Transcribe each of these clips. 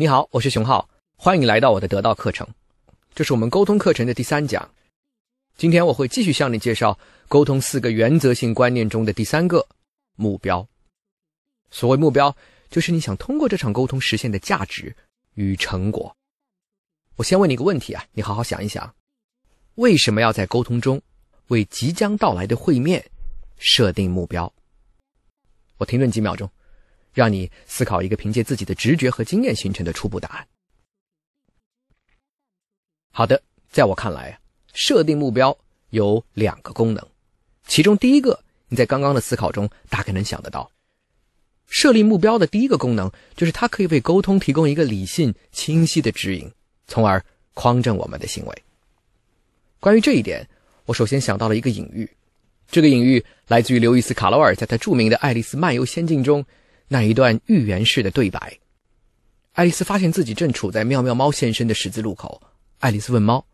你好，我是熊浩，欢迎来到我的得到课程。这是我们沟通课程的第三讲。今天我会继续向你介绍沟通四个原则性观念中的第三个目标。所谓目标，就是你想通过这场沟通实现的价值与成果。我先问你一个问题啊，你好好想一想，为什么要在沟通中为即将到来的会面设定目标？我停顿几秒钟。让你思考一个凭借自己的直觉和经验形成的初步答案。好的，在我看来，设定目标有两个功能，其中第一个你在刚刚的思考中大概能想得到。设立目标的第一个功能就是它可以为沟通提供一个理性、清晰的指引，从而匡正我们的行为。关于这一点，我首先想到了一个隐喻，这个隐喻来自于刘易斯·卡罗尔在他著名的《爱丽丝漫游仙境》中。那一段寓言式的对白，爱丽丝发现自己正处在妙妙猫现身的十字路口。爱丽丝问猫：“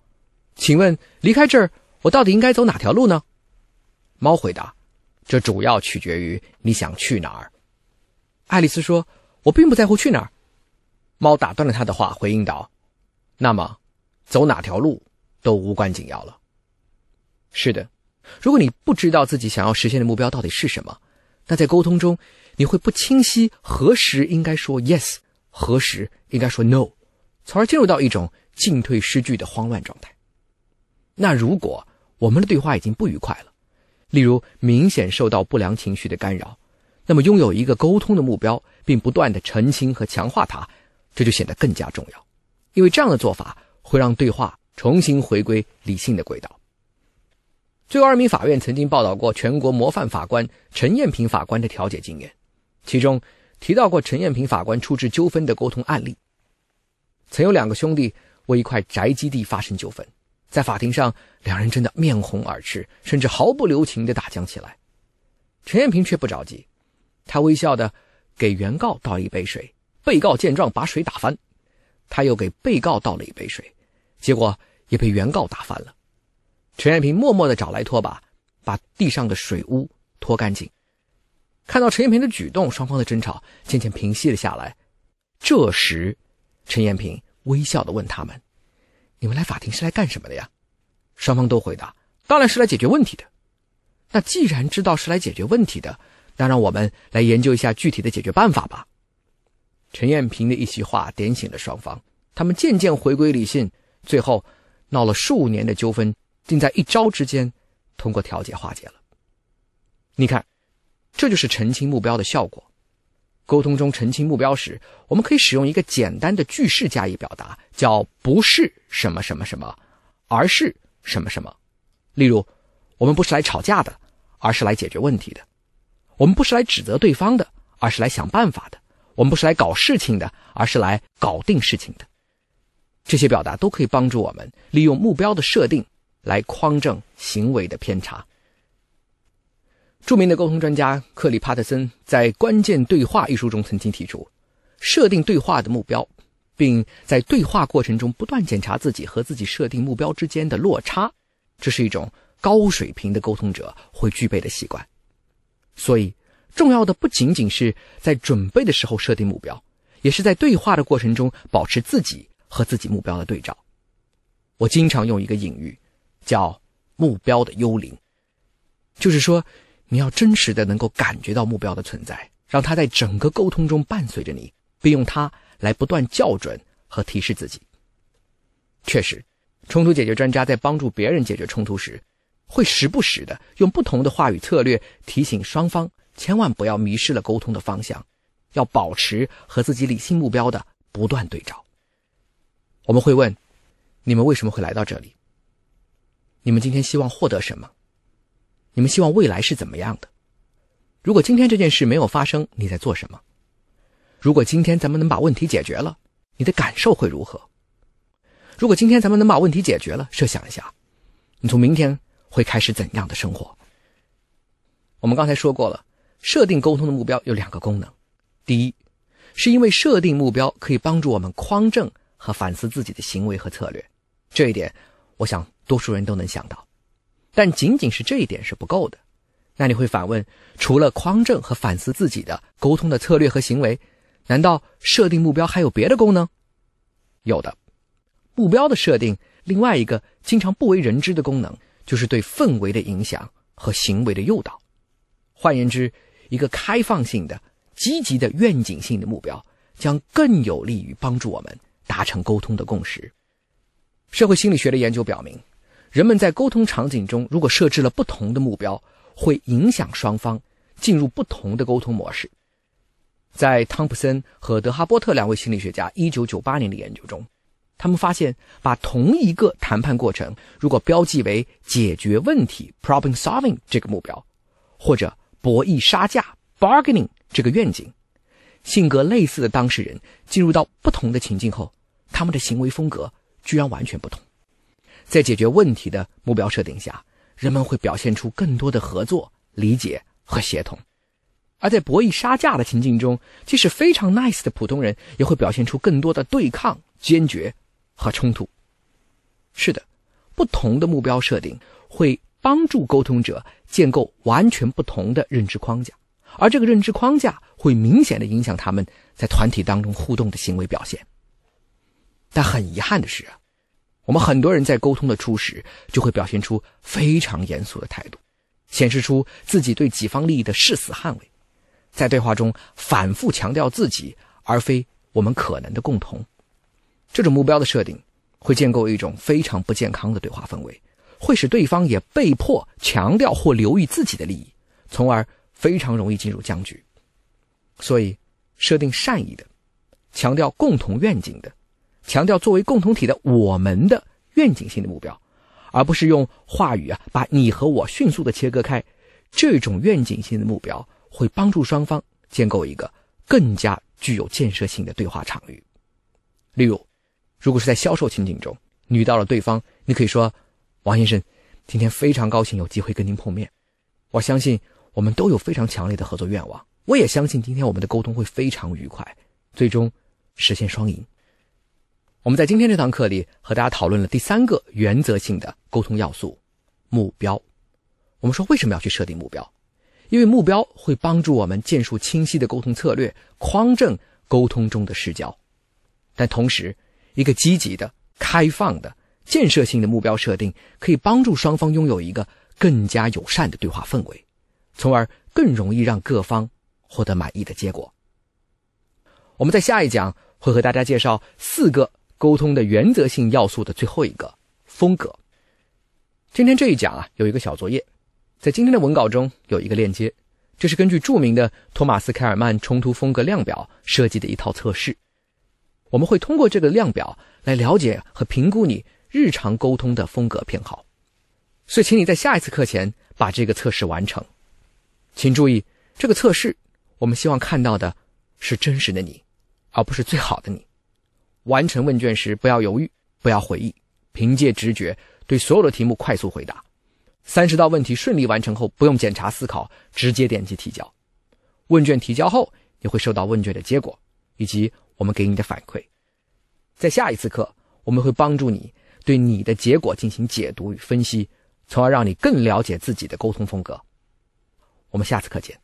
请问离开这儿，我到底应该走哪条路呢？”猫回答：“这主要取决于你想去哪儿。”爱丽丝说：“我并不在乎去哪儿。”猫打断了他的话，回应道：“那么，走哪条路都无关紧要了。”是的，如果你不知道自己想要实现的目标到底是什么，那在沟通中。你会不清晰何时应该说 yes，何时应该说 no，从而进入到一种进退失据的慌乱状态。那如果我们的对话已经不愉快了，例如明显受到不良情绪的干扰，那么拥有一个沟通的目标，并不断的澄清和强化它，这就显得更加重要，因为这样的做法会让对话重新回归理性的轨道。最高人民法院曾经报道过全国模范法官陈艳平法官的调解经验。其中提到过陈艳平法官处置纠纷的沟通案例。曾有两个兄弟为一块宅基地发生纠纷，在法庭上，两人真的面红耳赤，甚至毫不留情地打僵起来。陈艳平却不着急，他微笑地给原告倒一杯水，被告见状把水打翻，他又给被告倒了一杯水，结果也被原告打翻了。陈艳平默默地找来拖把，把地上的水污拖干净。看到陈艳平的举动，双方的争吵渐渐平息了下来。这时，陈艳平微笑的问他们：“你们来法庭是来干什么的呀？”双方都回答：“当然是来解决问题的。”那既然知道是来解决问题的，那让我们来研究一下具体的解决办法吧。陈艳平的一席话点醒了双方，他们渐渐回归理性，最后闹了数年的纠纷，竟在一朝之间通过调解化解了。你看。这就是澄清目标的效果。沟通中澄清目标时，我们可以使用一个简单的句式加以表达，叫“不是什么什么什么，而是什么什么”。例如，我们不是来吵架的，而是来解决问题的；我们不是来指责对方的，而是来想办法的；我们不是来搞事情的，而是来搞定事情的。这些表达都可以帮助我们利用目标的设定来匡正行为的偏差。著名的沟通专家克里帕特森在《关键对话》一书中曾经提出，设定对话的目标，并在对话过程中不断检查自己和自己设定目标之间的落差，这是一种高水平的沟通者会具备的习惯。所以，重要的不仅仅是在准备的时候设定目标，也是在对话的过程中保持自己和自己目标的对照。我经常用一个隐喻，叫“目标的幽灵”，就是说。你要真实的能够感觉到目标的存在，让它在整个沟通中伴随着你，并用它来不断校准和提示自己。确实，冲突解决专家在帮助别人解决冲突时，会时不时的用不同的话语策略提醒双方，千万不要迷失了沟通的方向，要保持和自己理性目标的不断对照。我们会问：你们为什么会来到这里？你们今天希望获得什么？你们希望未来是怎么样的？如果今天这件事没有发生，你在做什么？如果今天咱们能把问题解决了，你的感受会如何？如果今天咱们能把问题解决了，设想一下，你从明天会开始怎样的生活？我们刚才说过了，设定沟通的目标有两个功能：第一，是因为设定目标可以帮助我们匡正和反思自己的行为和策略，这一点，我想多数人都能想到。但仅仅是这一点是不够的，那你会反问：除了匡正和反思自己的沟通的策略和行为，难道设定目标还有别的功能？有的，目标的设定，另外一个经常不为人知的功能，就是对氛围的影响和行为的诱导。换言之，一个开放性的、积极的愿景性的目标，将更有利于帮助我们达成沟通的共识。社会心理学的研究表明，人们在沟通场景中，如果设置了不同的目标，会影响双方进入不同的沟通模式。在汤普森和德哈波特两位心理学家1998年的研究中，他们发现，把同一个谈判过程如果标记为解决问题 （problem solving） 这个目标，或者博弈杀价 （bargaining） 这个愿景，性格类似的当事人进入到不同的情境后，他们的行为风格居然完全不同。在解决问题的目标设定下，人们会表现出更多的合作、理解和协同。而在博弈杀价的情境中，即使非常 nice 的普通人，也会表现出更多的对抗、坚决和冲突。是的，不同的目标设定会帮助沟通者建构完全不同的认知框架，而这个认知框架会明显的影响他们在团体当中互动的行为表现。但很遗憾的是啊，我们很多人在沟通的初始就会表现出非常严肃的态度，显示出自己对己方利益的誓死捍卫。在对话中反复强调自己，而非我们可能的共同。这种目标的设定会建构一种非常不健康的对话氛围，会使对方也被迫强调或留意自己的利益，从而非常容易进入僵局。所以，设定善意的、强调共同愿景的、强调作为共同体的我们的愿景性的目标，而不是用话语啊把你和我迅速的切割开，这种愿景性的目标。会帮助双方建构一个更加具有建设性的对话场域。例如，如果是在销售情景中，你遇到了对方，你可以说：“王先生，今天非常高兴有机会跟您碰面。我相信我们都有非常强烈的合作愿望。我也相信今天我们的沟通会非常愉快，最终实现双赢。”我们在今天这堂课里和大家讨论了第三个原则性的沟通要素——目标。我们说为什么要去设定目标？因为目标会帮助我们建树清晰的沟通策略，匡正沟通中的视角。但同时，一个积极的、开放的、建设性的目标设定，可以帮助双方拥有一个更加友善的对话氛围，从而更容易让各方获得满意的结果。我们在下一讲会和大家介绍四个沟通的原则性要素的最后一个风格。今天这一讲啊，有一个小作业。在今天的文稿中有一个链接，这是根据著名的托马斯·凯尔曼冲突风格量表设计的一套测试。我们会通过这个量表来了解和评估你日常沟通的风格偏好。所以，请你在下一次课前把这个测试完成。请注意，这个测试我们希望看到的是真实的你，而不是最好的你。完成问卷时不要犹豫，不要回忆，凭借直觉对所有的题目快速回答。三十道问题顺利完成后，不用检查思考，直接点击提交。问卷提交后，你会收到问卷的结果以及我们给你的反馈。在下一次课，我们会帮助你对你的结果进行解读与分析，从而让你更了解自己的沟通风格。我们下次课见。